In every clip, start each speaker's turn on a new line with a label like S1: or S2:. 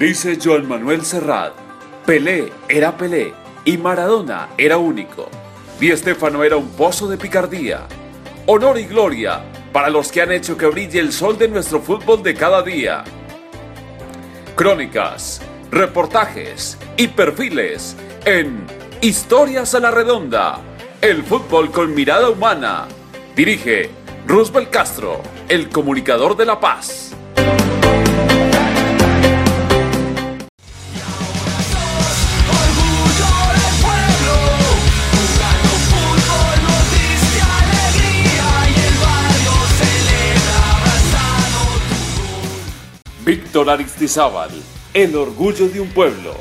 S1: Dice Joan Manuel Serrat, Pelé era Pelé y Maradona era único. Di Estefano era un pozo de picardía. Honor y gloria para los que han hecho que brille el sol de nuestro fútbol de cada día. Crónicas, reportajes y perfiles en Historias a la Redonda. El fútbol con mirada humana. Dirige Roosevelt Castro, el comunicador de la paz. Víctor Aristizábal, el orgullo de un pueblo.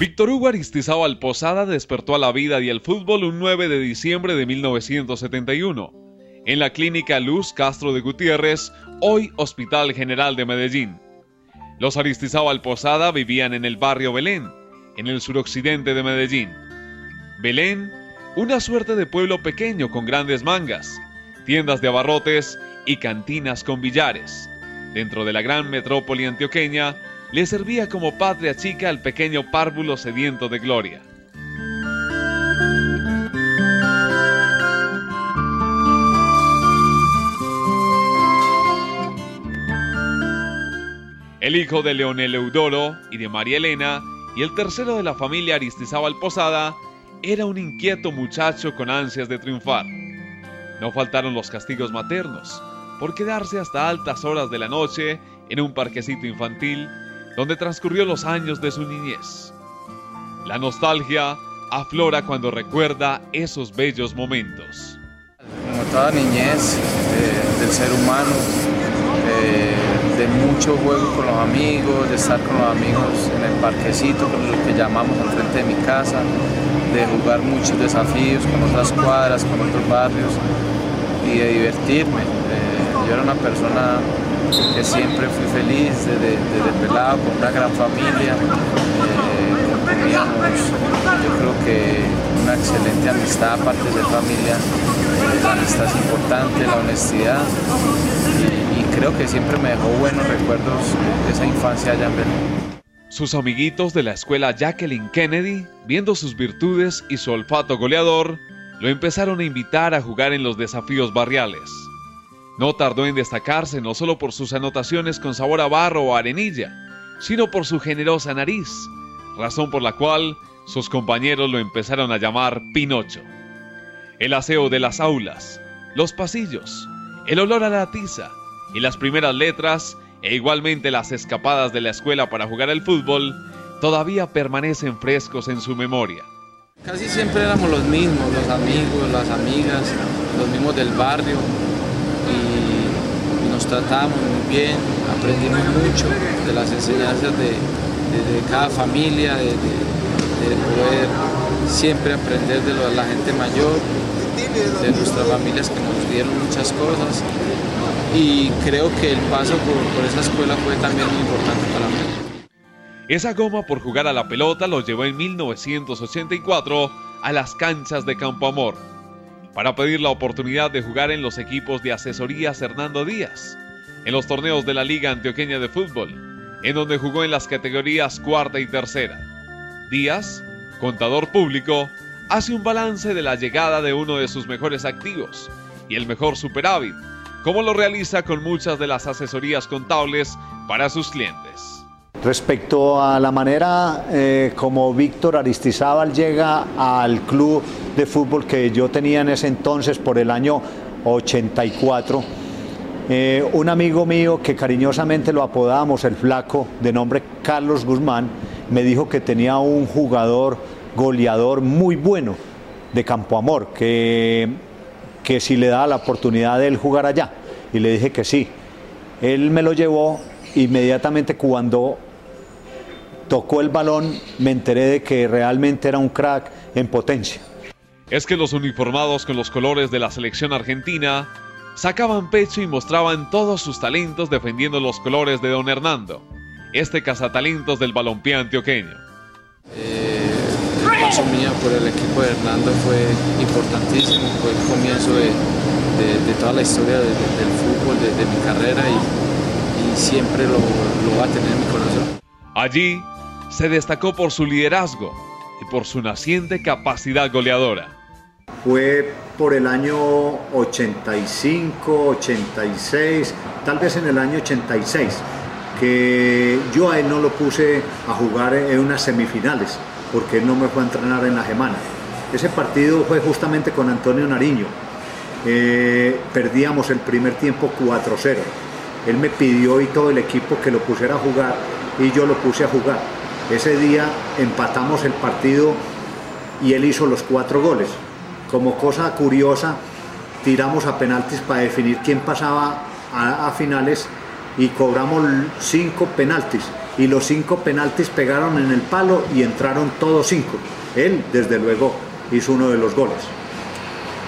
S1: Víctor Hugo Aristizábal Posada despertó a la vida y al fútbol un 9 de diciembre de 1971 en la clínica Luz Castro de Gutiérrez, hoy Hospital General de Medellín. Los Aristizábal Posada vivían en el barrio Belén, en el suroccidente de Medellín. Belén, una suerte de pueblo pequeño con grandes mangas, tiendas de abarrotes y cantinas con billares. Dentro de la gran metrópoli antioqueña, le servía como patria chica al pequeño párvulo sediento de gloria. El hijo de Leonel Eudoro y de María Elena, y el tercero de la familia Aristizábal Posada, era un inquieto muchacho con ansias de triunfar. No faltaron los castigos maternos, por quedarse hasta altas horas de la noche en un parquecito infantil donde transcurrió los años de su niñez. La nostalgia aflora cuando recuerda esos bellos momentos.
S2: Como toda niñez eh, del ser humano, eh, de mucho juego con los amigos, de estar con los amigos en el parquecito, con lo que llamamos al frente de mi casa, de jugar muchos desafíos con otras cuadras, con otros barrios y de divertirme. Eh, yo era una persona que siempre fui feliz desde, pelado, con una gran familia. Eh, teníamos, yo creo que una excelente amistad, aparte de familia, la amistad es importante, la honestidad creo que siempre me dejó buenos recuerdos de esa infancia allá en Belén.
S1: Sus amiguitos de la escuela Jacqueline Kennedy, viendo sus virtudes y su olfato goleador, lo empezaron a invitar a jugar en los desafíos barriales. No tardó en destacarse no solo por sus anotaciones con sabor a barro o arenilla, sino por su generosa nariz, razón por la cual sus compañeros lo empezaron a llamar Pinocho. El aseo de las aulas, los pasillos, el olor a la tiza, y las primeras letras, e igualmente las escapadas de la escuela para jugar al fútbol, todavía permanecen frescos en su memoria.
S2: Casi siempre éramos los mismos, los amigos, las amigas, los mismos del barrio y nos tratábamos muy bien, aprendimos mucho de las enseñanzas de, cada familia, de, poder siempre aprender de la gente mayor, de nuestras familias que nos dieron muchas cosas y creo que el paso por, esa escuela fue también muy importante para mí.
S1: Esa goma por jugar a la pelota lo llevó en 1984 a las canchas de Campo Amor para pedir la oportunidad de jugar en los equipos de asesorías Hernando Díaz, en los torneos de la Liga Antioqueña de Fútbol, en donde jugó en las categorías cuarta y tercera. Díaz, contador público, hace un balance de la llegada de uno de sus mejores activos y el mejor superávit, como lo realiza con muchas de las asesorías contables para sus clientes.
S3: Respecto a la manera eh, como Víctor Aristizábal llega al club de fútbol que yo tenía en ese entonces por el año 84, eh, un amigo mío que cariñosamente lo apodábamos el flaco, de nombre Carlos Guzmán, me dijo que tenía un jugador goleador muy bueno de Campo Amor, que que si le daba la oportunidad de él jugar allá. Y le dije que sí. Él me lo llevó inmediatamente cuando tocó el balón me enteré de que realmente era un crack en potencia.
S1: Es que los uniformados con los colores de la selección argentina sacaban pecho y mostraban todos sus talentos defendiendo los colores de don Hernando, este cazatalentos del balompié antioqueño.
S2: Eh, paso mío por el equipo de Hernando fue importantísimo, fue el comienzo de, toda la historia del fútbol, de, mi carrera y, siempre lo, lo va a tener en mi corazón.
S1: Allí se destacó por su liderazgo y por su naciente capacidad goleadora.
S3: Fue por el año 85, 86, tal vez en el año 86, que yo a él no lo puse a jugar en unas semifinales, porque no me fue a entrenar en la semana. Ese partido fue justamente con Antonio Nariño. Eh, perdíamos el primer tiempo 4-0. Él me pidió y todo el equipo que lo pusiera a jugar y yo lo puse a jugar. Ese día empatamos el partido y él hizo los cuatro goles. Como cosa curiosa, tiramos a penaltis para definir quién pasaba a, finales y cobramos cinco penaltis. Y los cinco penaltis pegaron en el palo y entraron todos cinco. Él, desde luego, hizo uno de los goles.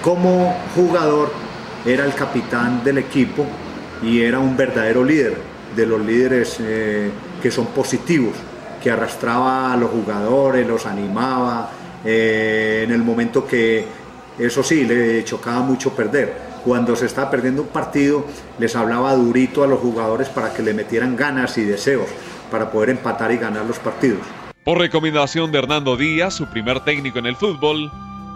S3: Como jugador, era el capitán del equipo y era un verdadero líder, de los líderes eh, que son positivos que arrastraba a los jugadores, los animaba, eh, en el momento que, eso sí, le chocaba mucho perder. Cuando se estaba perdiendo un partido, les hablaba durito a los jugadores para que le metieran ganas y deseos para poder empatar y ganar los partidos.
S1: Por recomendación de Hernando Díaz, su primer técnico en el fútbol,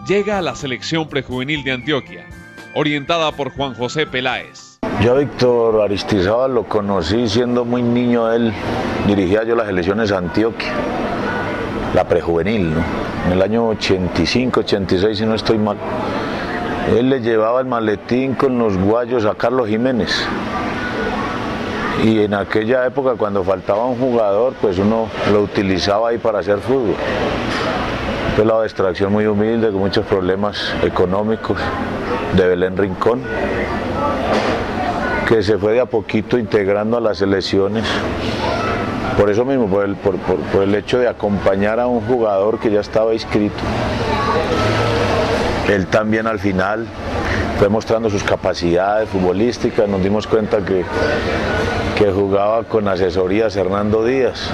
S1: llega a la selección prejuvenil de Antioquia, orientada por Juan José Peláez.
S4: Yo a Víctor Aristizábal lo conocí siendo muy niño él, dirigía yo las elecciones a Antioquia, la prejuvenil, ¿no? en el año 85, 86 si no estoy mal. Él le llevaba el maletín con los guayos a Carlos Jiménez. Y en aquella época cuando faltaba un jugador, pues uno lo utilizaba ahí para hacer fútbol. Fue la extracción muy humilde, con muchos problemas económicos, de Belén Rincón que se fue de a poquito integrando a las elecciones. Por eso mismo, por el, por, el hecho de acompañar a un jugador que ya estaba inscrito. Él también al final fue mostrando sus capacidades futbolísticas, nos dimos cuenta que, que jugaba con asesorías Hernando Díaz.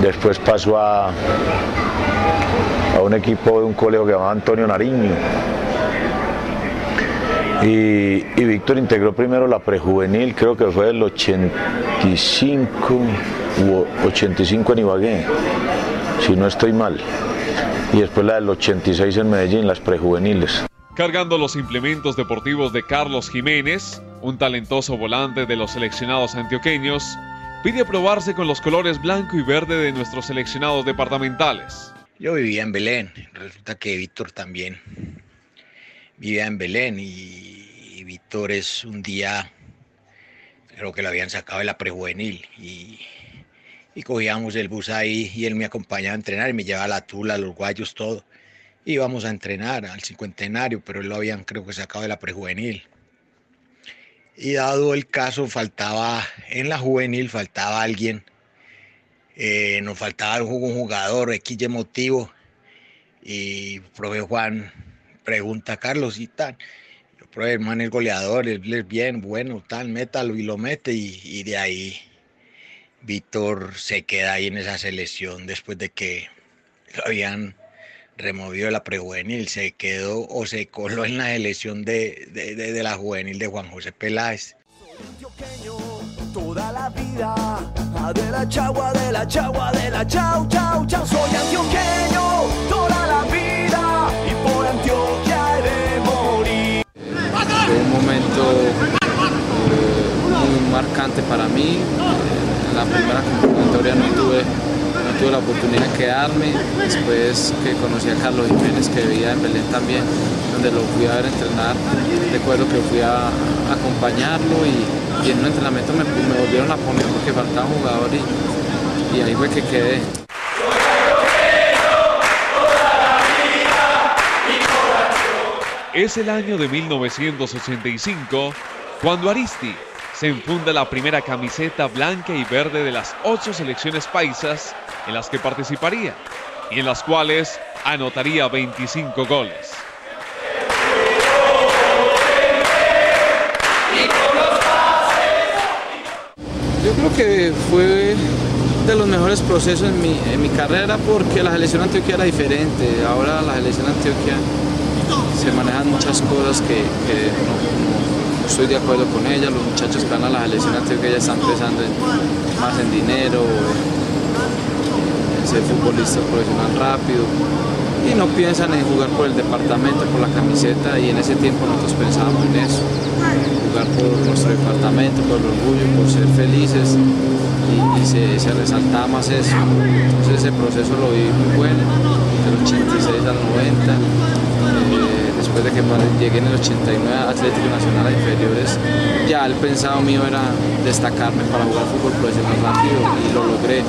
S4: Después pasó a, a un equipo de un colegio que llamaba Antonio Nariño y, Víctor integró primero la prejuvenil, creo que fue el 85 u 85 en Ibagué, si no estoy mal. Y después la del 86 en Medellín, las prejuveniles.
S1: Cargando los implementos deportivos de Carlos Jiménez, un talentoso volante de los seleccionados antioqueños, pide probarse con los colores blanco y verde de nuestros seleccionados departamentales.
S5: Yo vivía en Belén, resulta que Víctor también vivía en Belén y, Víctor es un día, creo que lo habían sacado de la prejuvenil y, y cogíamos el bus ahí y él me acompañaba a entrenar y me llevaba la tula, los guayos, todo. Íbamos a entrenar al cincuentenario, pero él lo habían creo que sacado de la prejuvenil. Y dado el caso, faltaba en la juvenil, faltaba alguien, eh, nos faltaba un jugador X motivo y profe Juan pregunta Carlos y tal. Yo probé, hermano, el goleador, él es bien, bueno, tal, métalo y lo mete y, de ahí Víctor se queda ahí en esa selección después de que lo habían removido de la prejuvenil, se quedó o se coló en la selección de, de, la juvenil de Juan José Peláez. Toda la vida, de la chagua, de la chagua, de la chau, chau, chau, soy antioqueño, toda la vida, y por Antioquia he de morir.
S2: Fue un momento eh, muy marcante para mí. En la primera convocatoria no tuve, tuve la oportunidad de quedarme. Después que conocí a Carlos Jiménez, que vivía en Belén también, donde lo fui a ver entrenar. Recuerdo que fui a acompañarlo y en un entrenamiento me, volvieron a poner porque faltaba jugador y, y ahí fue que quedé.
S1: Es el año de 1985 cuando Aristi se enfunda la primera camiseta blanca y verde de las ocho selecciones paisas en las que participaría y en las cuales anotaría 25 goles.
S2: Yo creo que fue de los mejores procesos en mi, en mi carrera porque la selección Antioquia era diferente. Ahora la selección Antioquia se manejan muchas cosas que, no, estoy de acuerdo con ella. Los muchachos que van a la selección Antioquia ya están pensando más en dinero, en ser futbolista profesional rápido y no piensan en jugar por el departamento, por la camiseta y en ese tiempo nosotros pensábamos en eso, jugar por nuestro departamento, por el orgullo, por ser felices y, se, resaltaba más eso. Entonces ese proceso lo vi muy bueno, del 86 al 90. Eh, después de que llegué en el 89 a Atlético Nacional a inferiores, ya el pensado mío era destacarme para jugar fútbol profesional rápido y lo logré.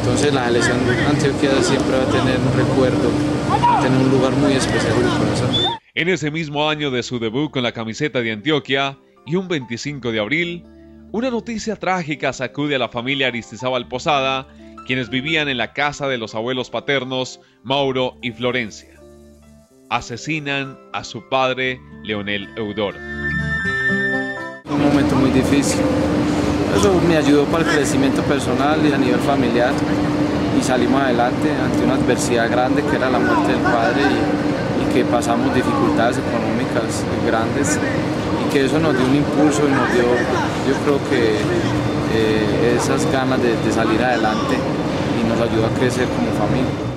S2: Entonces la selección Antioquia siempre va a tener un recuerdo, va a tener un lugar muy especial en mi corazón.
S1: En ese mismo año de su debut con la camiseta de Antioquia y un 25 de abril, una noticia trágica sacude a la familia Aristizábal Posada, quienes vivían en la casa de los abuelos paternos Mauro y Florencia. Asesinan a su padre Leonel Eudoro.
S2: Un momento muy difícil eso me ayudó para el crecimiento personal y a nivel familiar y salimos adelante ante una adversidad grande que era la muerte del padre y, que pasamos dificultades económicas grandes y que eso nos dio un impulso y nos dio, yo creo que eh, esas ganas de salir adelante y nos ayudó a crecer como familia.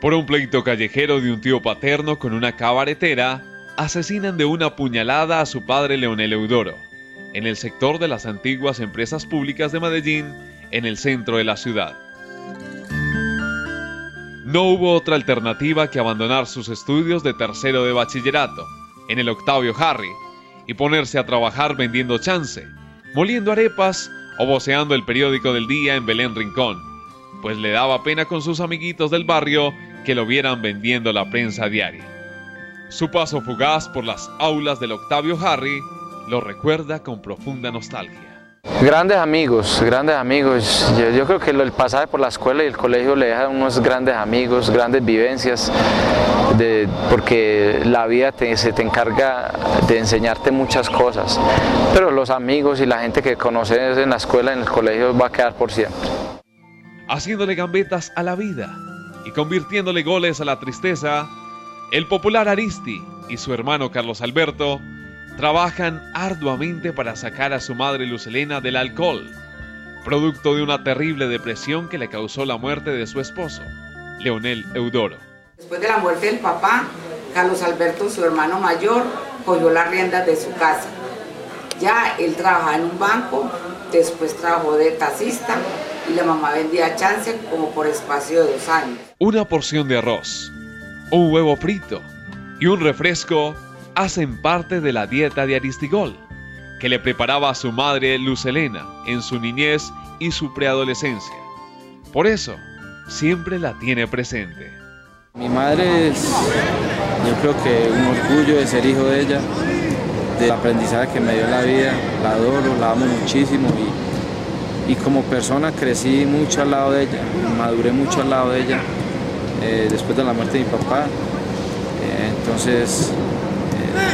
S1: Por un pleito callejero de un tío paterno con una cabaretera, asesinan de una puñalada a su padre Leonel Eudoro en el sector de las antiguas empresas públicas de Medellín, en el centro de la ciudad. No hubo otra alternativa que abandonar sus estudios de tercero de bachillerato, en el Octavio Harry, y ponerse a trabajar vendiendo chance, moliendo arepas o voceando el periódico del día en Belén Rincón, pues le daba pena con sus amiguitos del barrio que lo vieran vendiendo la prensa diaria. Su paso fugaz por las aulas del Octavio Harry lo recuerda con profunda nostalgia.
S2: Grandes amigos, grandes amigos. Yo, creo que el pasaje por la escuela y el colegio le deja unos grandes amigos, grandes vivencias, porque la vida se te encarga de enseñarte muchas cosas. Pero los amigos y la gente que conoces en la escuela, en el colegio, va a quedar por siempre.
S1: Haciéndole gambetas a la vida y convirtiéndole goles a la tristeza, el popular Aristi y su hermano Carlos Alberto trabajan arduamente para sacar a su madre Lucelena del alcohol, producto de una terrible depresión que le causó la muerte de su esposo, Leonel Eudoro.
S6: Después de la muerte del papá, Carlos Alberto, su hermano mayor, cogió las riendas de su casa. Ya él trabajaba en un banco, después trabajó de taxista y la mamá vendía chance como por espacio de dos años.
S1: Una porción de arroz, un huevo frito y un refresco hacen parte de la dieta de Aristigol, que le preparaba a su madre Lucelena en su niñez y su preadolescencia. Por eso, siempre la tiene presente.
S2: Mi madre es, yo creo que un orgullo de ser hijo de ella, del aprendizaje que me dio la vida, la adoro, la amo muchísimo y, como persona crecí mucho al lado de ella, maduré mucho al lado de ella eh, después de la muerte de mi papá. Eh, entonces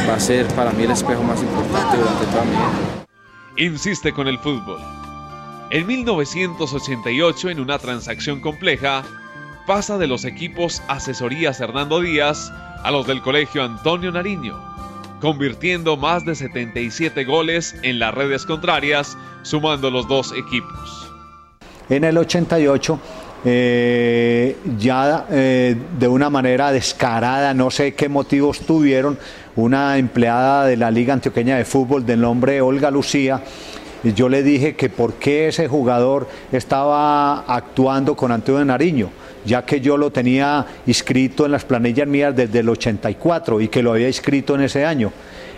S2: va a ser para mí el espejo más importante durante toda mi vida.
S1: Insiste con el fútbol. En 1988, en una transacción compleja, pasa de los equipos Asesorías Hernando Díaz a los del Colegio Antonio Nariño, convirtiendo más de 77 goles en las redes contrarias, sumando los dos equipos.
S3: En el 88 eh, ya eh, de una manera descarada, no sé qué motivos tuvieron, una empleada de la Liga Antioqueña de Fútbol del nombre Olga Lucía, yo le dije que por qué ese jugador estaba actuando con Antonio Nariño, ya que yo lo tenía inscrito en las planillas mías desde el 84 y que lo había inscrito en ese año.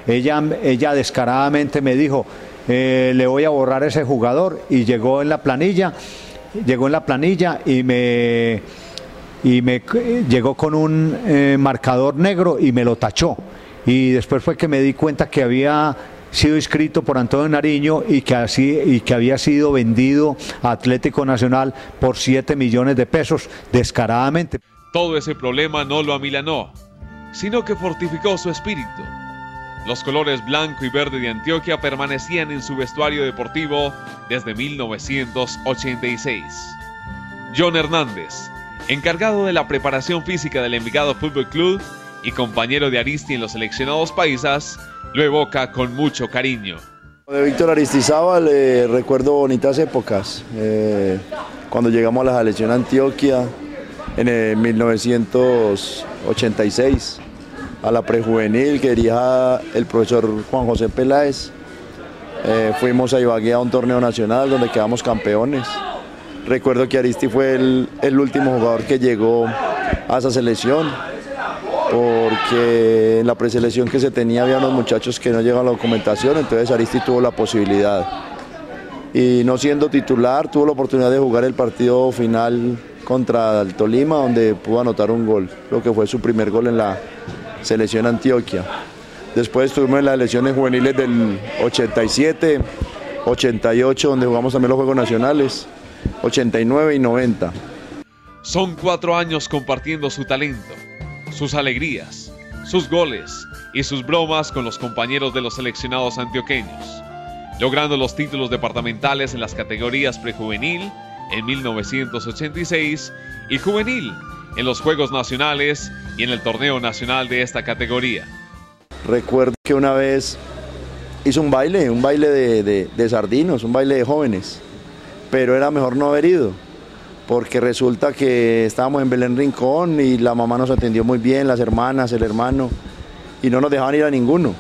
S3: Ella, ella descaradamente me dijo, eh, le voy a borrar ese jugador y llegó en la planilla llegó en la planilla y me, y me llegó con un eh, marcador negro y me lo tachó. Y después fue que me di cuenta que había sido inscrito por Antonio Nariño y que, así, y que había sido vendido a Atlético Nacional por 7 millones de pesos descaradamente.
S1: Todo ese problema no lo amilanó, sino que fortificó su espíritu. los colores blanco y verde de Antioquia permanecían en su vestuario deportivo desde 1986. John Hernández, encargado de la preparación física del Envigado Fútbol Club y compañero de Aristi en los seleccionados paisas, lo evoca con mucho cariño.
S7: De Víctor Aristizábal eh, recuerdo bonitas épocas. Eh, cuando llegamos a la selección Antioquia en 1986, a la prejuvenil que dirija el profesor Juan José Peláez. Eh, fuimos a Ibagué a un torneo nacional donde quedamos campeones. Recuerdo que Aristi fue el último jugador que llegó a esa selección porque en la preselección que se tenía había unos muchachos que no llegaban a la documentación, entonces Aristi tuvo la posibilidad. Y no siendo titular, tuvo la oportunidad de jugar el partido final contra el Tolima, donde pudo anotar un gol, lo que fue su primer gol en la selección Antioquia. Después estuvimos en las elecciones juveniles del 87, 88, donde jugamos también los Juegos Nacionales, 89 y 90.
S1: Son cuatro años compartiendo su talento sus alegrías, sus goles y sus bromas con los compañeros de los seleccionados antioqueños, logrando los títulos departamentales en las categorías prejuvenil en 1986 y juvenil en los Juegos Nacionales y en el torneo nacional de esta categoría.
S7: Recuerdo que una vez hizo un baile, un baile de, de sardinos, un baile de jóvenes, pero era mejor no haber ido porque resulta que estábamos en Belén Rincón y la mamá nos atendió muy bien, las hermanas, el hermano, y no nos dejaban ir a ninguno.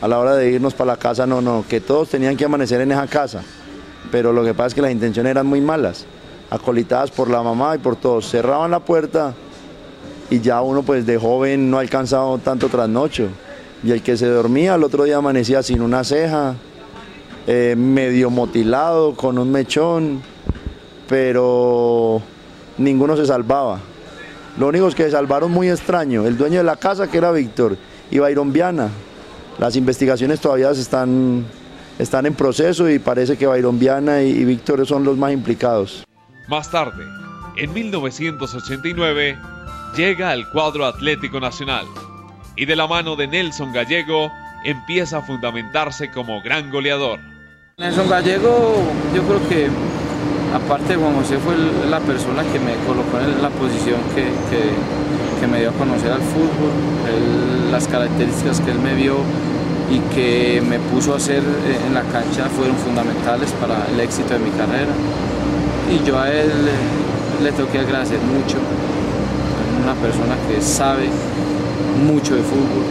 S7: A la hora de irnos para la casa, no, no, que todos tenían que amanecer en esa casa, pero lo que pasa es que las intenciones eran muy malas, acolitadas por la mamá y por todos. Cerraban la puerta y ya uno pues de joven no ha alcanzado tanto trasnocho. Y el que se dormía al otro día amanecía sin una ceja, eh, medio motilado, con un mechón pero ninguno se salvaba. Lo único que se salvaron muy extraño, el dueño de la casa que era Víctor y Byron Viana. Las investigaciones todavía están, están en proceso y parece que Byron Viana y, y Víctor son los más implicados.
S1: Más tarde, en 1989, llega al cuadro Atlético Nacional y de la mano de Nelson Gallego empieza a fundamentarse como gran goleador.
S2: Nelson Gallego yo creo que aparte Juan José fue la persona que me colocó en la posición que, me dio a conocer al fútbol, las características que él me vio y que me puso a hacer eh, en la cancha fueron fundamentales para el éxito de mi carrera. Y yo a él le, tengo que agradecer mucho, una persona que sabe mucho de fútbol,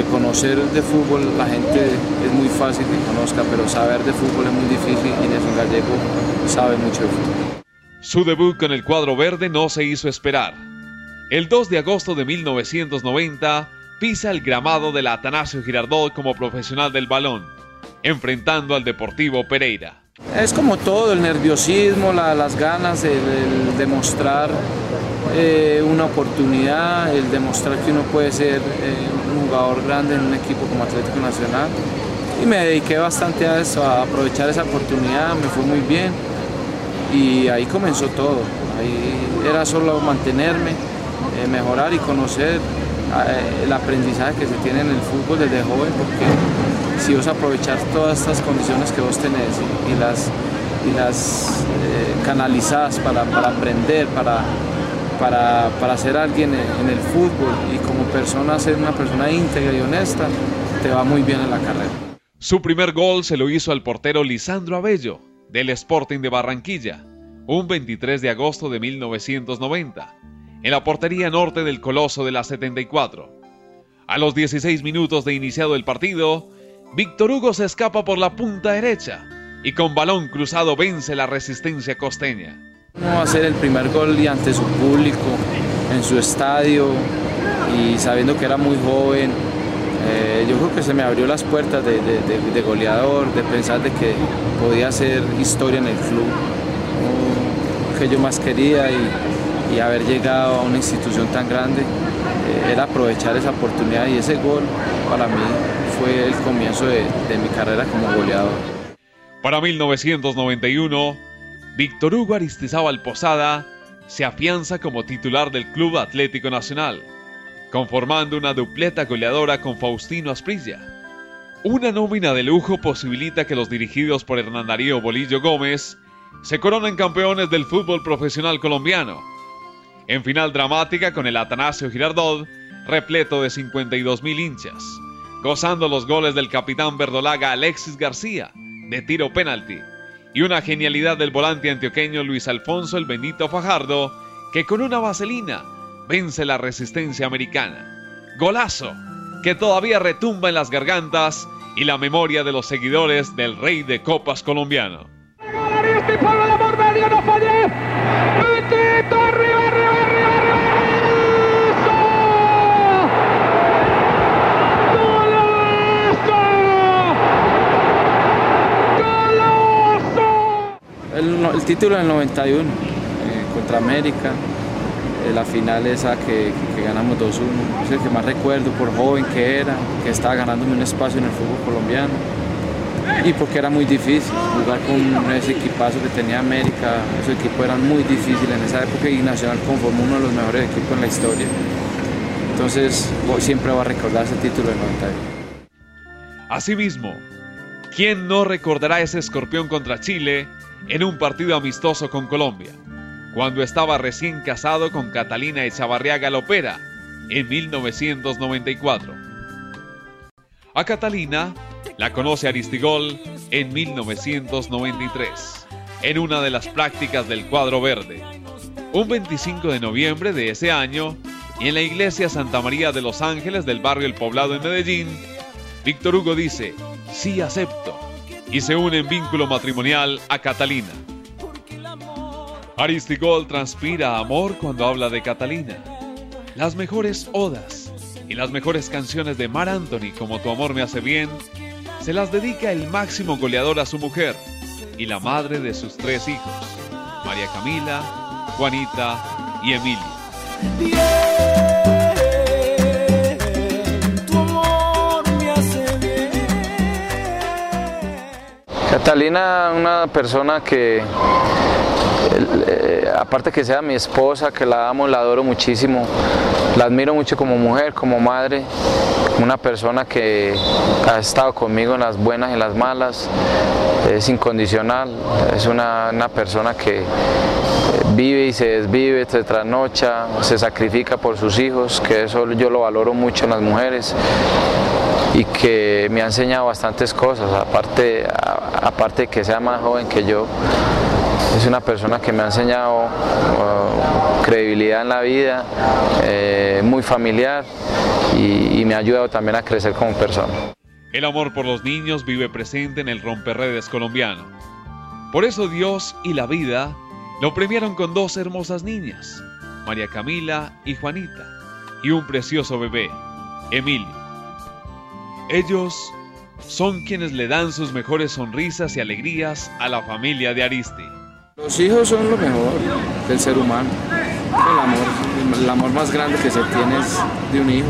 S2: porque conocer de fútbol la gente es muy fácil que conozca, pero saber de fútbol es muy difícil y Nelson Gallego sabe mucho de fútbol.
S1: Su debut con el cuadro verde no se hizo esperar. El 2 de agosto de 1990 pisa el gramado del Atanasio Girardot como profesional del balón, enfrentando al Deportivo Pereira.
S2: Es como todo, el nerviosismo, las ganas, de demostrar eh, una oportunidad, el demostrar que uno puede ser eh, un jugador grande en un equipo como Atlético Nacional. Y me dediqué bastante a eso, a aprovechar esa oportunidad, me fue muy bien y ahí comenzó todo. Ahí era solo mantenerme, eh, mejorar y conocer el aprendizaje que se tiene en el fútbol desde joven, porque si vos aprovechar todas estas condiciones que vos tenés y, las, y las canalizás para, para aprender, para para, ser alguien en el fútbol y como persona ser una persona íntegra y honesta, te va muy bien en la carrera.
S1: Su primer gol se lo hizo al portero Lisandro Abello, del Sporting de Barranquilla, un 23 de agosto de 1990, en la portería norte del Coloso de la 74. A los 16 minutos de iniciado el partido, Víctor Hugo se escapa por la punta derecha y con balón cruzado vence la resistencia costeña.
S2: No va a ser el primer gol y ante su público, en su estadio y sabiendo que era muy joven, eh, yo creo que se me abrió las puertas de, goleador, de pensar de que podía hacer historia en el club, que yo más quería y, haber llegado a una institución tan grande eh, era aprovechar esa oportunidad y ese gol para mí fue el comienzo de mi carrera como goleador.
S1: Para 1991, Víctor Hugo Aristizábal Posada se afianza como titular del Club Atlético Nacional, conformando una dupleta goleadora con Faustino Asprilla, Una nómina de lujo posibilita que los dirigidos por Hernán Darío Bolillo Gómez se coronen campeones del fútbol profesional colombiano. En final dramática con el Atanasio Girardot, repleto de 52 mil hinchas, gozando los goles del capitán verdolaga Alexis García, de tiro penalti, y una genialidad del volante antioqueño Luis Alfonso el Bendito Fajardo, que con una vaselina vence la resistencia americana. Golazo, que todavía retumba en las gargantas y la memoria de los seguidores del Rey de Copas colombiano.
S2: El, título del 91 eh, contra América, eh, la final esa que, ganamos 2-1, es el que más recuerdo por joven que era, que estaba ganándome un espacio en el fútbol colombiano y porque era muy difícil jugar con ese equipazo que tenía América, esos equipos eran muy difíciles en esa época y Nacional conformó uno de los mejores equipos en la historia. Entonces siempre va a recordar ese título del 91.
S1: Asimismo, ¿quién no recordará ese escorpión contra Chile en un partido amistoso con Colombia, cuando estaba recién casado con Catalina Echavarriaga Lopera en 1994? A Catalina la conoce Aristigol en 1993, en una de las prácticas del cuadro verde. Un 25 de noviembre de ese año, en la iglesia Santa María de los Ángeles del barrio El Poblado en Medellín, Víctor Hugo dice, sí acepto, y se une en vínculo matrimonial a Catalina. Aristigol transpira amor cuando habla de Catalina. Las mejores odas y las mejores canciones de Mar Anthony como Tu amor me hace bien se las dedica el máximo goleador a su mujer y la madre de sus tres hijos, María Camila, Juanita y Emilia.
S2: Catalina, una persona que, eh, aparte que sea mi esposa, que la amo, la adoro muchísimo, la admiro mucho como mujer, como madre, una persona que ha estado conmigo en las buenas y en las malas, es incondicional, es una, persona que vive y se desvive, se trasnocha, se sacrifica por sus hijos, que eso yo lo valoro mucho en las mujeres y que me ha enseñado bastantes cosas, aparte, aparte de que sea más joven que yo, es una persona que me ha enseñado uh, credibilidad en la vida, eh, muy familiar y, me ha ayudado también a crecer como persona.
S1: El amor por los niños vive presente en el romperredes colombiano. Por eso Dios y la vida lo premiaron con dos hermosas niñas, María Camila y Juanita, y un precioso bebé, Emilio. Ellos son quienes le dan sus mejores sonrisas y alegrías a la familia de Aristi.
S2: Los hijos son lo mejor del ser humano. El amor, el amor más grande que se tiene es de un hijo.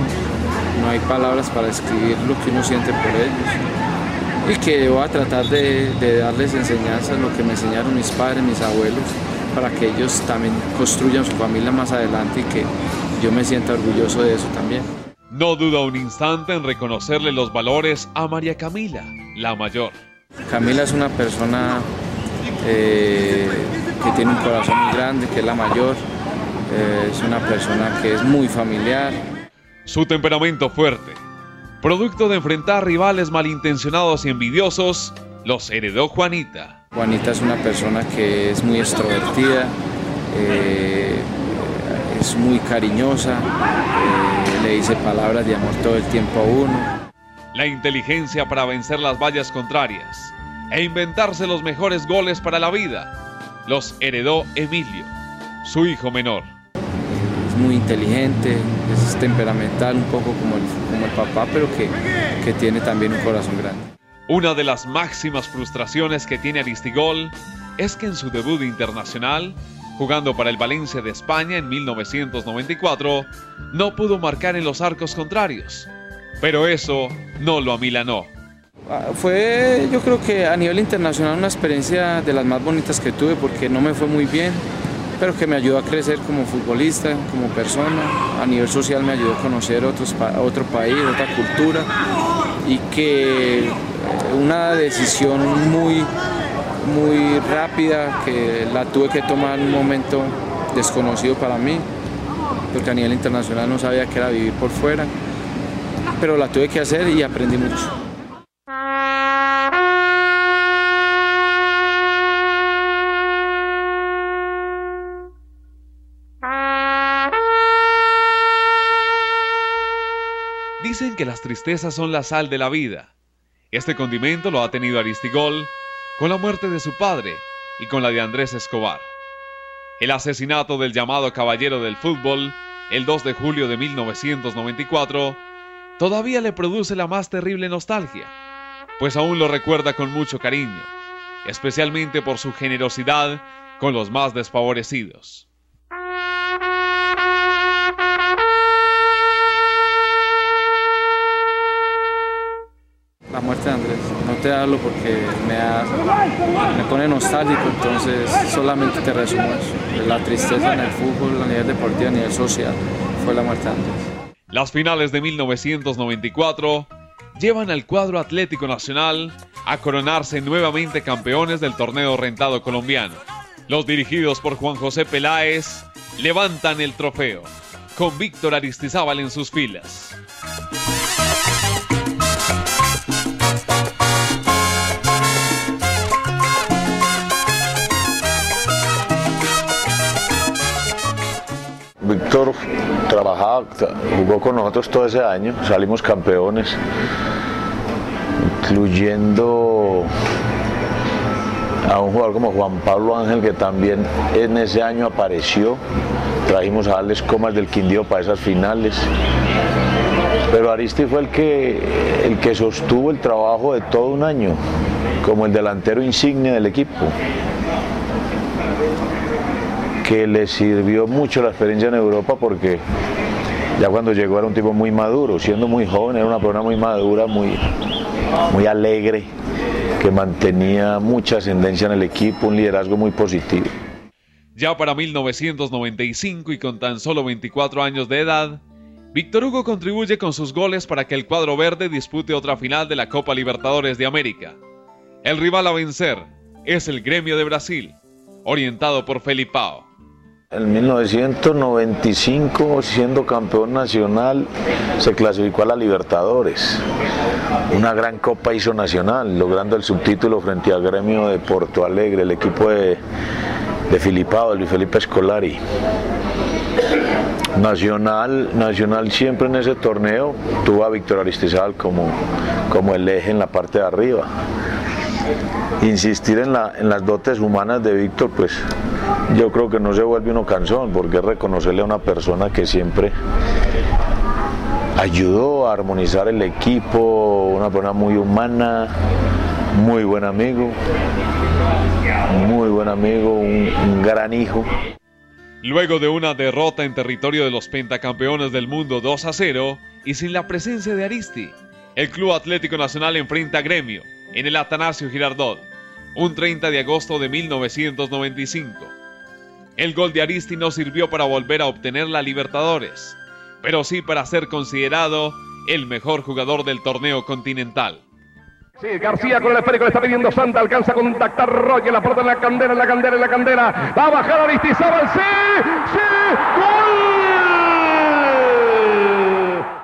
S2: No hay palabras para describir lo que uno siente por ellos. Y que voy a tratar de, de darles enseñanzas, lo que me enseñaron mis padres, mis abuelos, para que ellos también construyan su familia más adelante y que yo me sienta orgulloso de eso también.
S1: No duda un instante en reconocerle los valores a María Camila, la mayor.
S2: Camila es una persona eh, que tiene un corazón muy grande, que es la mayor, eh, es una persona que es muy familiar.
S1: Su temperamento fuerte, producto de enfrentar rivales malintencionados y envidiosos, los heredó Juanita.
S2: Juanita es una persona que es muy extrovertida, eh, es muy cariñosa, le dice palabras de amor todo el tiempo a uno.
S1: La inteligencia para vencer las vallas contrarias e inventarse los mejores goles para la vida. Los heredó Emilio, su hijo menor.
S2: Es muy inteligente, es temperamental, un poco como el, como el papá, pero que, que tiene también un corazón grande.
S1: Una de las máximas frustraciones que tiene Aristigol es que en su debut internacional, jugando para el Valencia de España en 1994, no pudo marcar en los arcos contrarios. Pero eso no lo amilanó.
S2: Ah, fue yo creo que a nivel internacional una experiencia de las más bonitas que tuve porque no me fue muy bien, pero que me ayudó a crecer como futbolista, como persona. A nivel social me ayudó a conocer otros, otro país, otra cultura y que eh, una decisión muy, muy rápida que la tuve que tomar en un momento desconocido para mí, porque a nivel internacional no sabía qué era vivir por fuera, pero la tuve que hacer y aprendí mucho.
S1: Dicen que las tristezas son la sal de la vida. Este condimento lo ha tenido Aristigol con la muerte de su padre y con la de Andrés Escobar. El asesinato del llamado Caballero del Fútbol, el 2 de julio de 1994, todavía le produce la más terrible nostalgia, pues aún lo recuerda con mucho cariño, especialmente por su generosidad con los más desfavorecidos.
S2: La muerte de Andrés, no te hablo porque me, me pone nostálgico, entonces solamente te resumo eso. La tristeza en el fútbol, a nivel deportivo, a nivel social, fue la muerte de Andrés.
S1: Las finales de 1994 llevan al cuadro Atlético Nacional a coronarse nuevamente campeones del torneo rentado colombiano. Los dirigidos por Juan José Peláez levantan el trofeo, con Víctor Aristizábal en sus filas.
S4: Jugó con nosotros todo ese año, salimos campeones, incluyendo a un jugador como Juan Pablo Ángel que también en ese año apareció. Trajimos a Alex Comas del Quindío para esas finales. Pero Aristi fue el que, el que sostuvo el trabajo de todo un año, como el delantero insignia del equipo que le sirvió mucho la experiencia en Europa porque ya cuando llegó era un tipo muy maduro, siendo muy joven, era una persona muy madura, muy, muy alegre, que mantenía mucha ascendencia en el equipo, un liderazgo muy positivo.
S1: Ya para 1995 y con tan solo 24 años de edad, Víctor Hugo contribuye con sus goles para que el cuadro verde dispute otra final de la Copa Libertadores de América. El rival a vencer es el Gremio de Brasil, orientado por Felipao.
S4: En 1995, siendo campeón nacional, se clasificó a la Libertadores. Una gran copa hizo nacional, logrando el subtítulo frente al gremio de Porto Alegre, el equipo de, de Filipao, de Luis Felipe Escolari. Nacional, Nacional siempre en ese torneo tuvo a Víctor Aristizal como, como el eje en la parte de arriba. Insistir en, la, en las dotes humanas de Víctor, pues yo creo que no se vuelve uno cansón, porque es reconocerle a una persona que siempre ayudó a armonizar el equipo, una persona muy humana, muy buen amigo, muy buen amigo, un, gran hijo.
S1: Luego de una derrota en territorio de los pentacampeones del mundo 2 a 0 y sin la presencia de Aristi, el Club Atlético Nacional enfrenta a Gremio en el Atanasio Girardot, un 30 de agosto de 1995. El gol de Aristi no sirvió para volver a obtener la Libertadores, pero sí para ser considerado el mejor jugador del torneo continental.
S8: Sí, García con el esférico le está pidiendo Santa, alcanza a contactar Roger, la porta en la candela, en la candela, en la candela. Va a bajar Aristizábal, sí, sí, gol.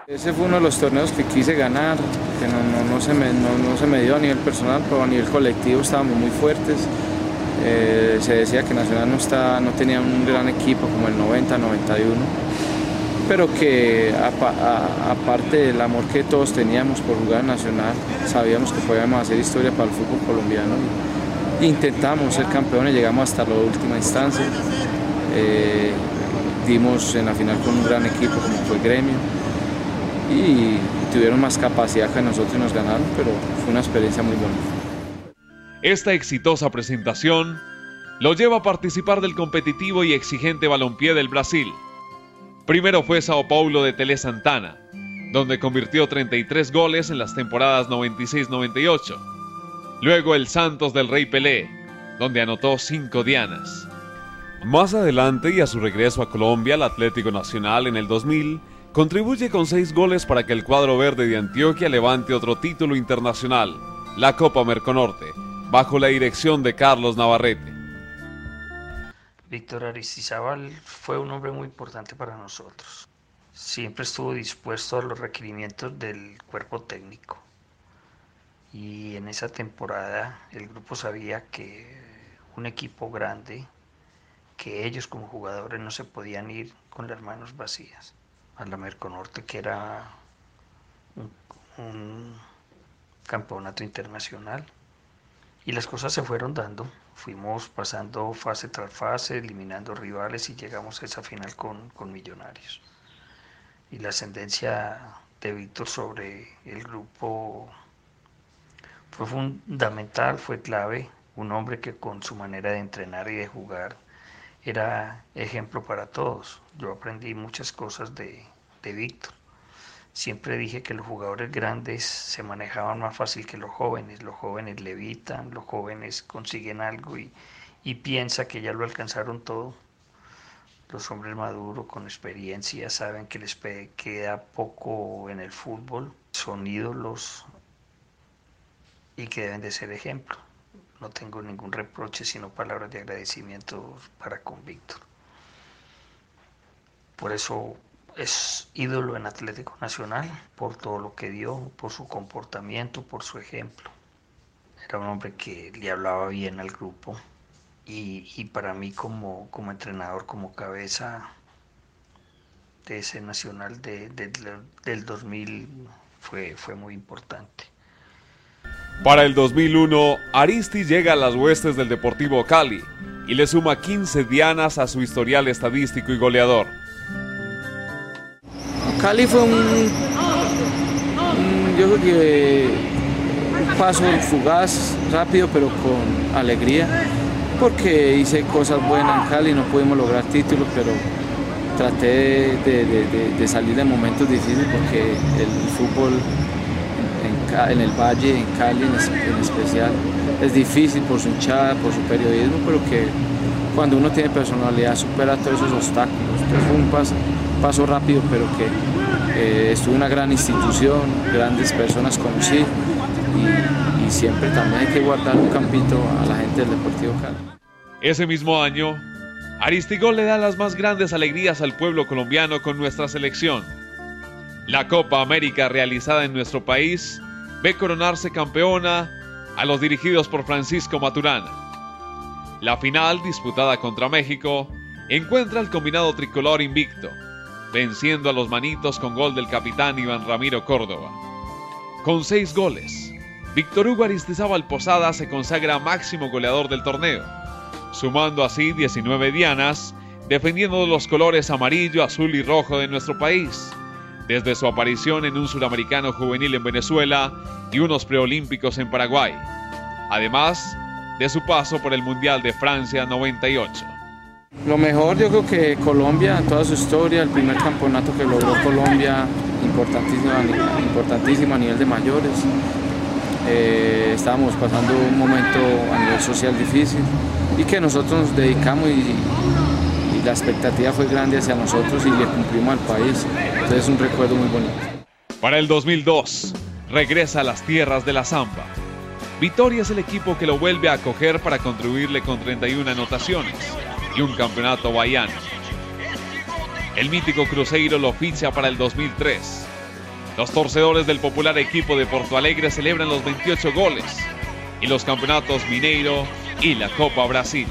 S2: Ese fue uno de los torneos que quise ganar, que no, no, no se, me, no, se me dio a nivel personal, pero a nivel colectivo estábamos muy fuertes. Eh, se decía que Nacional no, está, no tenía un gran equipo como el 90, 91 pero que aparte del amor que todos teníamos por jugar en Nacional, sabíamos que podíamos hacer historia para el fútbol colombiano. Intentamos ser campeones, llegamos hasta la última instancia. Eh, dimos en la final con un gran equipo como fue Gremio y tuvieron más capacidad que nosotros y nos ganaron, pero fue una experiencia muy buena.
S1: Esta exitosa presentación lo lleva a participar del competitivo y exigente balompié del Brasil Primero fue Sao Paulo de Tele Santana, donde convirtió 33 goles en las temporadas 96-98. Luego el Santos del Rey Pelé, donde anotó 5 dianas. Más adelante y a su regreso a Colombia, el Atlético Nacional en el 2000 contribuye con seis goles para que el cuadro verde de Antioquia levante otro título internacional, la Copa Merconorte, bajo la dirección de Carlos Navarrete.
S9: Víctor Aristizábal fue un hombre muy importante para nosotros. Siempre estuvo dispuesto a los requerimientos del cuerpo técnico. Y en esa temporada el grupo sabía que un equipo grande, que ellos como jugadores no se podían ir con las manos vacías a la Merconorte, que era un, campeonato internacional. Y las cosas se fueron dando. Fuimos pasando fase tras fase, eliminando rivales y llegamos a esa final con, con Millonarios. Y la ascendencia de Víctor sobre el grupo fue fundamental, fue clave. Un hombre que con su manera de entrenar y de jugar era ejemplo para todos. Yo aprendí muchas cosas de, de Víctor. Siempre dije que los jugadores grandes se manejaban más fácil que los jóvenes. Los jóvenes levitan, los jóvenes consiguen algo y, y piensa que ya lo alcanzaron todo. Los hombres maduros con experiencia saben que les queda poco en el fútbol, son ídolos y que deben de ser ejemplo no tengo ningún reproche, sino palabras de agradecimiento para con Víctor. Por eso es ídolo en Atlético Nacional, por todo lo que dio, por su comportamiento, por su ejemplo. Era un hombre que le hablaba bien al grupo y, para mí como, como entrenador, como cabeza de ese Nacional del 2000 fue, fue muy importante.
S1: Para el 2001, Aristi llega a las huestes del Deportivo Cali y le suma 15 dianas a su historial estadístico y goleador.
S2: Cali fue un, yo creo que un paso fugaz, rápido, pero con alegría, porque hice cosas buenas en Cali, no pudimos lograr títulos, pero traté de salir de momentos difíciles porque el fútbol en, el Valle, en Cali en, especial. Es difícil por su hinchada, por su periodismo, pero que cuando uno tiene personalidad supera todos esos obstáculos. Entonces fue un paso, paso rápido, pero que eh, estuvo una gran institución, grandes personas conocí y, y siempre también hay que guardar un campito a la gente del Deportivo Cali.
S1: Ese mismo año, Aristigol le da las más grandes alegrías al pueblo colombiano con nuestra selección. La Copa América realizada en nuestro país ve coronarse campeona a los dirigidos por Francisco Maturana. La final, disputada contra México, encuentra al combinado tricolor invicto, venciendo a los manitos con gol del capitán Iván Ramiro Córdoba. Con seis goles, Víctor Hugo Aristizábal Posada se consagra máximo goleador del torneo, sumando así 19 dianas, defendiendo los colores amarillo, azul y rojo de nuestro país desde su aparición en un suramericano juvenil en Venezuela y unos preolímpicos en Paraguay, además de su paso por el Mundial de Francia 98.
S2: Lo mejor yo creo que Colombia, en toda su historia, el primer campeonato que logró Colombia, importantísimo, importantísimo a nivel de mayores. Eh, estábamos pasando un momento a nivel social difícil y que nosotros nos dedicamos y la expectativa fue grande hacia nosotros y le cumplimos al país. Entonces es un recuerdo muy bonito.
S1: Para el 2002, regresa a las tierras de la Zampa. Vitoria es el equipo que lo vuelve a acoger para contribuirle con 31 anotaciones y un campeonato baiano. El mítico Cruzeiro lo ficha para el 2003. Los torcedores del popular equipo de Porto Alegre celebran los 28 goles y los campeonatos Mineiro y la Copa Brasil.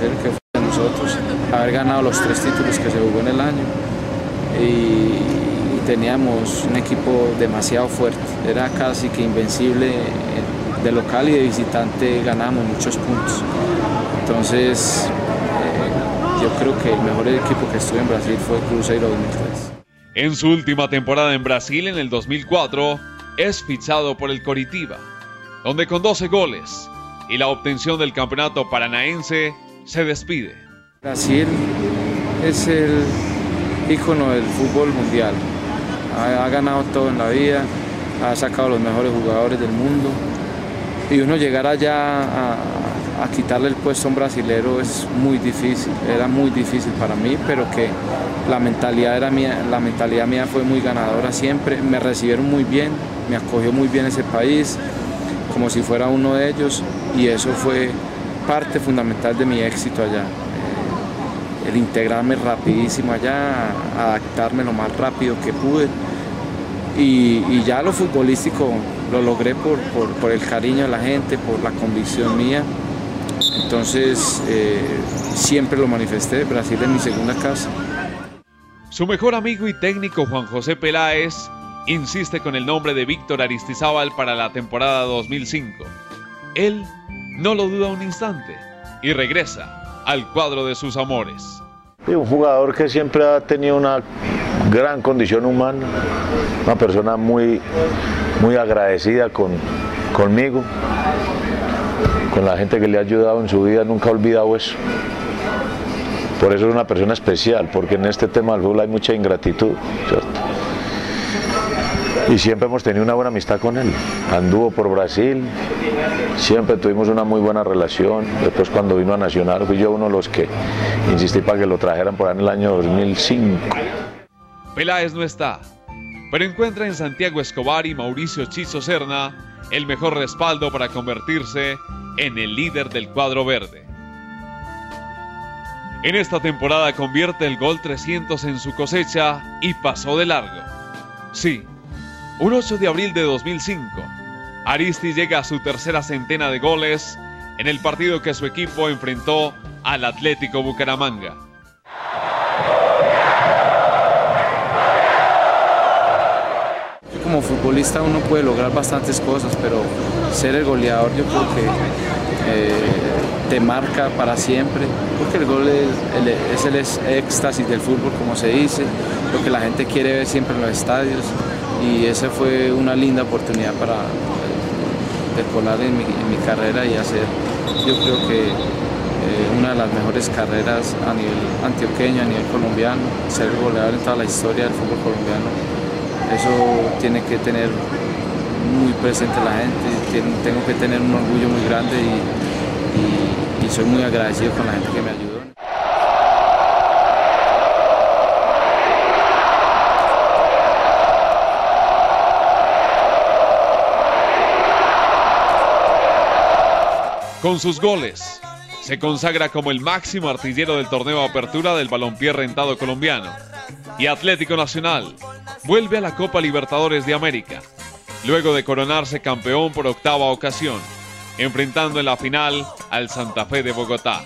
S2: Que fue de nosotros, haber ganado los tres títulos que se jugó en el año. Y, teníamos un equipo demasiado fuerte, era casi que invencible de local y de visitante ganamos muchos puntos. Entonces, eh, yo creo que el mejor equipo que estuve en Brasil fue Cruzeiro 2003.
S1: En su última temporada en Brasil, en el 2004, es fichado por el Coritiba, donde con 12 goles y la obtención del campeonato paranaense se despide.
S2: Brasil es el ícono del fútbol mundial. Ha, ganado todo en la vida, ha sacado los mejores jugadores del mundo y uno llegar allá a, quitarle el puesto a un brasilero es muy difícil, era muy difícil para mí, pero que la mentalidad, era mía, la mentalidad mía fue muy ganadora siempre, me recibieron muy bien, me acogió muy bien ese país, como si fuera uno de ellos, y eso fue parte fundamental de mi éxito allá. Eh, el integrarme rapidísimo allá, adaptarme lo más rápido que pude y, ya lo futbolístico lo logré por, por, el cariño de la gente, por la convicción mía. Entonces eh, siempre lo manifesté, Brasil es mi segunda casa.
S1: Su mejor amigo y técnico Juan José Peláez insiste con el nombre de Víctor Aristizábal para la temporada 2005. Él no lo duda un instante y regresa al cuadro de sus amores.
S4: Un jugador que siempre ha tenido una gran condición humana, una persona muy, muy agradecida con, conmigo, con la gente que le ha ayudado en su vida, nunca ha olvidado eso. Por eso es una persona especial, porque en este tema del fútbol hay mucha ingratitud, Y siempre hemos tenido una buena amistad con él. Anduvo por Brasil, siempre tuvimos una muy buena relación. Después cuando vino a Nacional fui yo uno de los que insistí para que lo trajeran por ahí en el año 2005.
S1: Peláez no está, pero encuentra en Santiago Escobar y Mauricio Chizo Serna el mejor respaldo para convertirse en el líder del cuadro verde. En esta temporada convierte el gol 300 en su cosecha y pasó de largo. Sí, un 8 de abril de 2005, Aristi llega a su tercera centena de goles en el partido que su equipo enfrentó al Atlético Bucaramanga.
S2: como futbolista uno puede lograr bastantes cosas, pero ser el goleador yo creo que eh, te marca para siempre, porque el gol es el, éxtasis del fútbol, como se dice, lo que la gente quiere ver siempre en los estadios, y esa fue una linda oportunidad para decolar en mi, carrera y hacer, yo creo que eh, una de las mejores carreras a nivel antioqueño, a nivel colombiano, ser goleador en toda la historia del fútbol colombiano eso tiene que tener muy presente la gente, tengo que tener un orgullo muy grande y, soy muy agradecido con la gente que me ayudó.
S1: Con sus goles, se consagra como el máximo artillero del torneo Apertura del balompié rentado colombiano. Y Atlético Nacional vuelve a la Copa Libertadores de América, luego de coronarse campeón por octava ocasión, enfrentando en la final al Santa Fe de Bogotá.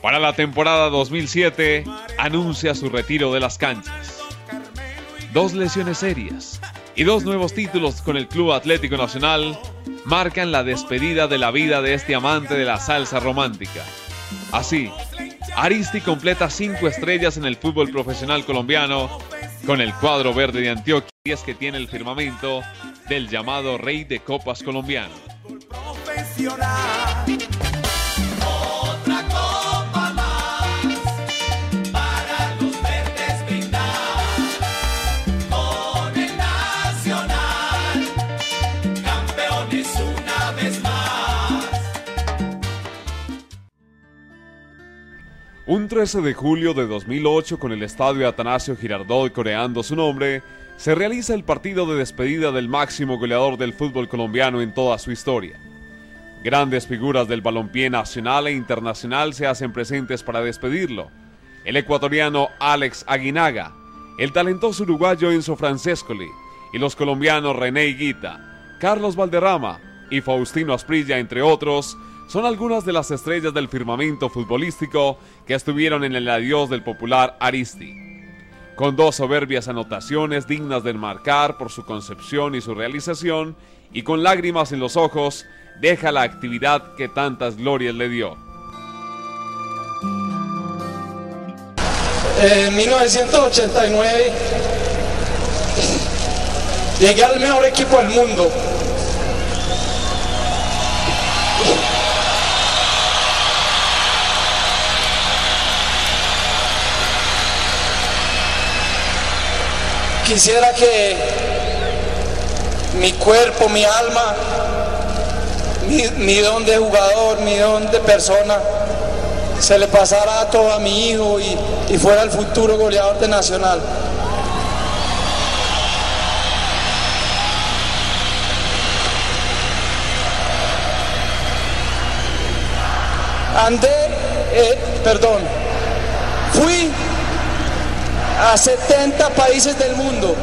S1: Para la temporada 2007, anuncia su retiro de las canchas. Dos lesiones serias y dos nuevos títulos con el Club Atlético Nacional marcan la despedida de la vida de este amante de la salsa romántica. Así, Aristi completa cinco estrellas en el fútbol profesional colombiano con el cuadro verde de Antioquia y es que tiene el firmamento del llamado Rey de Copas colombiano. Otra
S10: copa más para. Con el Nacional, campeones una vez más.
S1: Un 13 de julio de 2008 con el estadio Atanasio Girardot coreando su nombre se realiza el partido de despedida del máximo goleador del fútbol colombiano en toda su historia. Grandes figuras del balompié nacional e internacional se hacen presentes para despedirlo. El ecuatoriano Alex Aguinaga, el talentoso uruguayo Enzo Francescoli y los colombianos René Higuita, Carlos Valderrama y Faustino Asprilla, entre otros, son algunas de las estrellas del firmamento futbolístico que estuvieron en el adiós del popular Aristi. Con dos soberbias anotaciones dignas de enmarcar por su concepción y su realización, y con lágrimas en los ojos, deja la actividad que tantas glorias le dio.
S11: En 1989 llegué al mejor equipo del mundo. Quisiera que mi cuerpo, mi alma, mi, don de jugador, mi don de persona, se le pasara a todo a mi hijo y, y fuera el futuro goleador de Nacional. Andé, eh, perdón, fui a 70 países del mundo.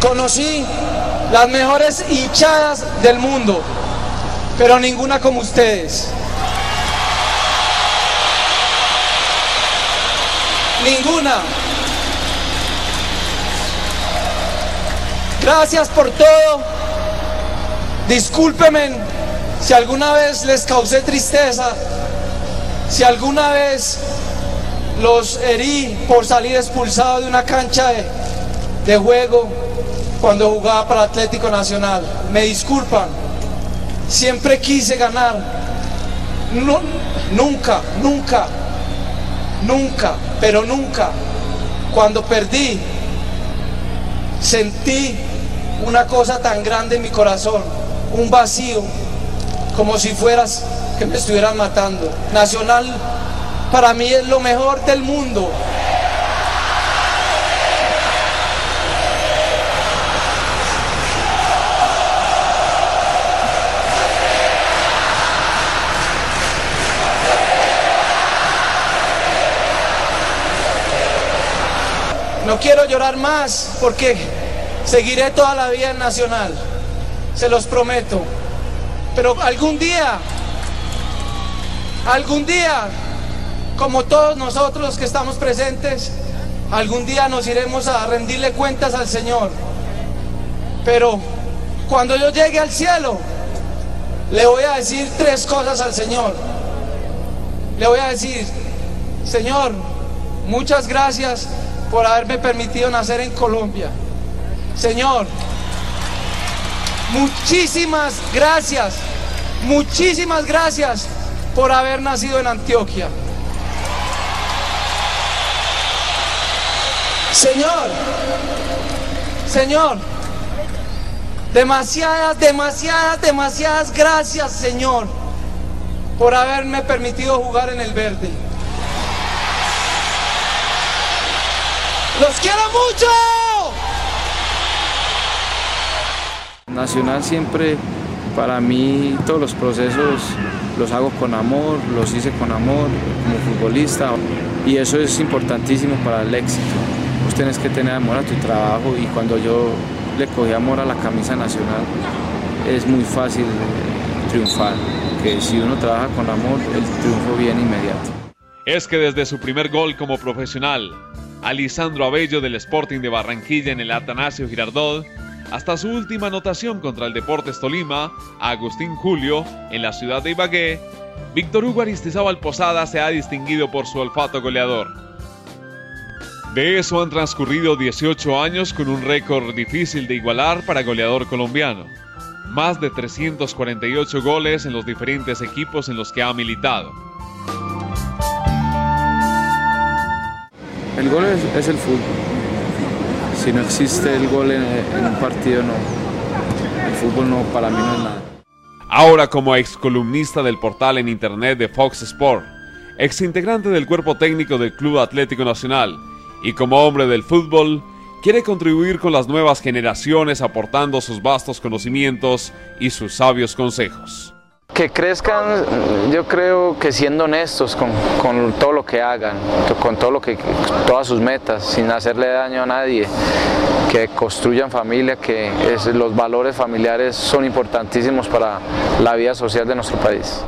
S11: Conocí las mejores hinchadas del mundo, pero ninguna como ustedes. Ninguna. Gracias por todo. Discúlpenme si alguna vez les causé tristeza, si alguna vez los herí por salir expulsado de una cancha de, juego cuando jugaba para Atlético Nacional. Me disculpan, siempre quise ganar. nunca, nunca, nunca, pero nunca, cuando perdí, sentí una cosa tan grande en mi corazón, un vacío, como si fueras que me estuvieran matando. Nacional para mí es lo mejor del mundo. No quiero llorar más porque seguiré toda la vida en Nacional, se los prometo. Pero algún día, algún día como todos nosotros que estamos presentes, algún día nos iremos a rendirle cuentas al Señor. Pero cuando yo llegue al cielo, le voy a decir tres cosas al Señor. Le voy a decir, Señor, muchas gracias por haberme permitido nacer en Colombia. Señor, muchísimas gracias, muchísimas gracias por haber nacido en Antioquia. Señor, Señor, demasiadas, demasiadas, demasiadas gracias, Señor, por haberme permitido jugar en el verde. ¡Los quiero mucho!
S2: Nacional siempre, para mí, todos los procesos los hago con amor, los hice con amor como futbolista y eso es importantísimo para el éxito tienes que tener amor a tu trabajo y cuando yo le cogí amor a la camisa nacional es muy fácil triunfar, que si uno trabaja con amor el triunfo viene inmediato.
S1: Es que desde su primer gol como profesional, Alisandro Abello del Sporting de Barranquilla en el Atanasio Girardot, hasta su última anotación contra el Deportes Tolima, Agustín Julio, en la ciudad de Ibagué, Víctor Hugo Aristizábal Posada se ha distinguido por su olfato goleador. De eso han transcurrido 18 años con un récord difícil de igualar para goleador colombiano. Más de 348 goles en los diferentes equipos en los que ha militado.
S2: El gol es, el fútbol. Si no existe el gol en, un partido, no. El fútbol no, para mí no es nada.
S1: Ahora como ex columnista del portal en internet de Fox Sport, ex integrante del cuerpo técnico del Club Atlético Nacional y como hombre del fútbol, quiere contribuir con las nuevas generaciones aportando sus vastos conocimientos y sus sabios consejos.
S2: Que crezcan, yo creo que siendo honestos con, con, todo lo que hagan, con todo lo que, todas sus metas, sin hacerle daño a nadie, que construyan familia, que los valores familiares son importantísimos para la vida social de nuestro país.